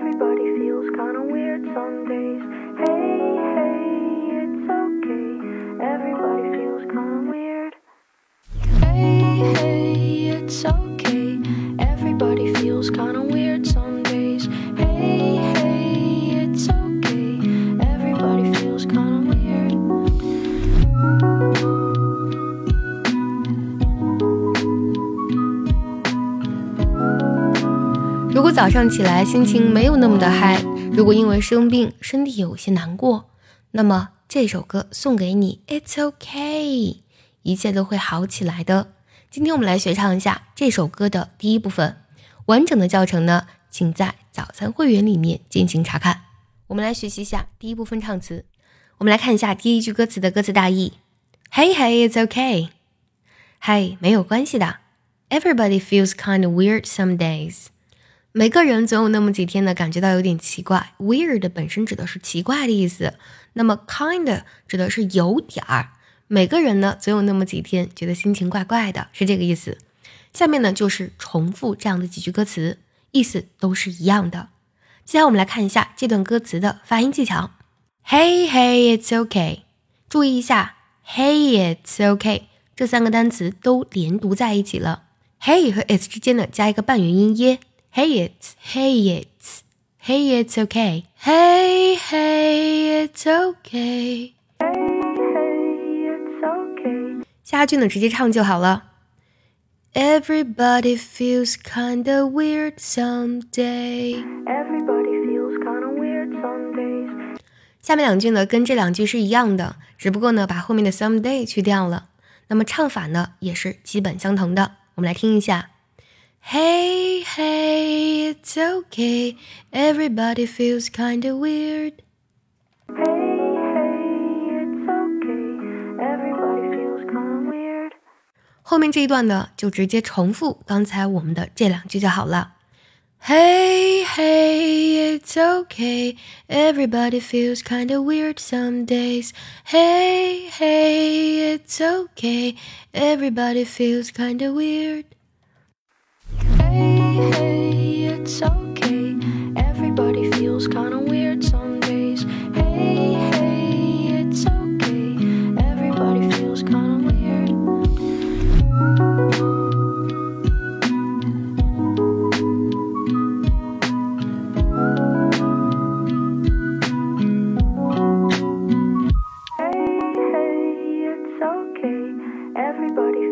Everybody 早上起来心情没有那么的嗨，如果因为生病身体有些难过，那么这首歌送给你，It's okay，一切都会好起来的。今天我们来学唱一下这首歌的第一部分，完整的教程呢，请在早餐会员里面进行查看。我们来学习一下第一部分唱词。我们来看一下第一句歌词的歌词大意：Hey hey, it's okay。嘿，没有关系的。Everybody feels kind of weird some days。每个人总有那么几天呢，感觉到有点奇怪。Weird 本身指的是奇怪的意思，那么 kind 指的是有点儿。每个人呢，总有那么几天觉得心情怪怪的，是这个意思。下面呢，就是重复这样的几句歌词，意思都是一样的。接下来我们来看一下这段歌词的发音技巧。Hey hey, it's okay。注意一下，Hey it's okay 这三个单词都连读在一起了。Hey 和 it's 之间呢，加一个半元音耶。Hey it's, hey it's, hey it's okay. Hey hey it's okay. Hey, hey, it's okay. 下句呢直接唱就好了。Everybody feels kinda weird someday。 Everybody feels kinda weird some days. 下面两句呢跟这两句是一样的，只不过呢把后面的 someday 去掉了。那么唱法呢也是基本相同的。我们来听一下。 Hey hey, it's okay. Everybody feels kinda weird. Hey, hey, it's okay. Everybody feels kinda weird. 后面这一段呢，就直接重复刚才我们的这两句就好了。Hey, hey, it's okay. Everybody feels kinda weird some days. Hey, hey, it's okay. Everybody feels kinda weird. it's okay. Everybody feels kinda weird some days. Hey, hey, it's okay. Everybody feels kinda weird. Hey, hey, it's okay. Everybody